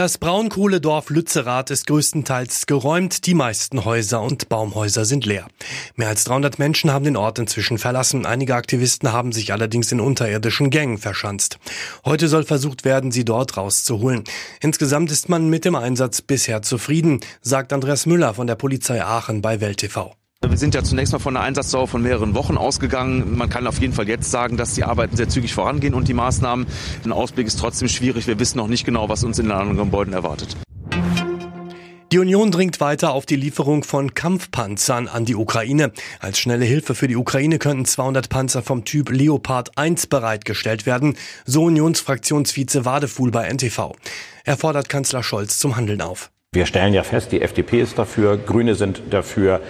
Das Braunkohledorf Lützerath ist größtenteils geräumt. Die meisten Häuser und Baumhäuser sind leer. Mehr als 300 Menschen haben den Ort inzwischen verlassen. Einige Aktivisten haben sich allerdings in unterirdischen Gängen verschanzt. Heute soll versucht werden, sie dort rauszuholen. Insgesamt ist man mit dem Einsatz bisher zufrieden, sagt Andreas Müller von der Polizei Aachen bei Welt TV. Wir sind ja zunächst mal von einer Einsatzdauer von mehreren Wochen ausgegangen. Man kann auf jeden Fall jetzt sagen, dass die Arbeiten sehr zügig vorangehen und die Maßnahmen. Ein Ausblick ist trotzdem schwierig. Wir wissen noch nicht genau, was uns in den anderen Gebäuden erwartet. Die Union dringt weiter auf die Lieferung von Kampfpanzern an die Ukraine. Als schnelle Hilfe für die Ukraine könnten 200 Panzer vom Typ Leopard 1 bereitgestellt werden, so Unionsfraktionsvize Wadefuhl bei NTV. Er fordert Kanzler Scholz zum Handeln auf. Wir stellen ja fest, die FDP ist dafür, Grüne sind dafür.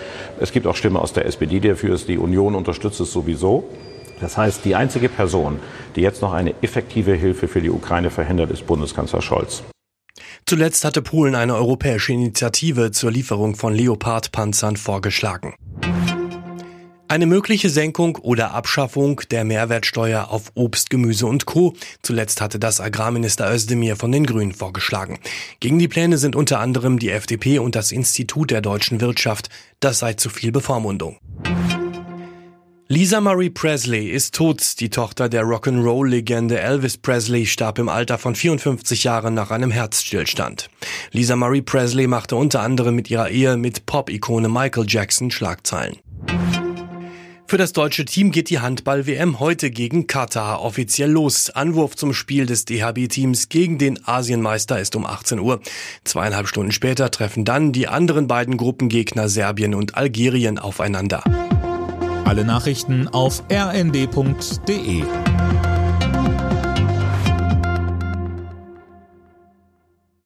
Es gibt auch Stimmen aus der SPD, die dafür ist. Die Union unterstützt es sowieso. Das heißt, die einzige Person, die jetzt noch eine effektive Hilfe für die Ukraine verhindert, ist Bundeskanzler Scholz. Zuletzt hatte Polen eine europäische Initiative zur Lieferung von Leopard-Panzern vorgeschlagen. Eine mögliche Senkung oder Abschaffung der Mehrwertsteuer auf Obst, Gemüse und Co. Zuletzt hatte das Agrarminister Özdemir von den Grünen vorgeschlagen. Gegen die Pläne sind unter anderem die FDP und das Institut der deutschen Wirtschaft. Das sei zu viel Bevormundung. Lisa Marie Presley ist tot. Die Tochter der Rock'n'Roll-Legende Elvis Presley starb im Alter von 54 Jahren nach einem Herzstillstand. Lisa Marie Presley machte unter anderem mit ihrer Ehe mit Pop-Ikone Michael Jackson Schlagzeilen. Für das deutsche Team geht die Handball-WM heute gegen Katar offiziell los. Anwurf zum Spiel des DHB-Teams gegen den Asienmeister ist um 18 Uhr. Zweieinhalb Stunden später treffen dann die anderen beiden Gruppengegner Serbien und Algerien aufeinander. Alle Nachrichten auf rnd.de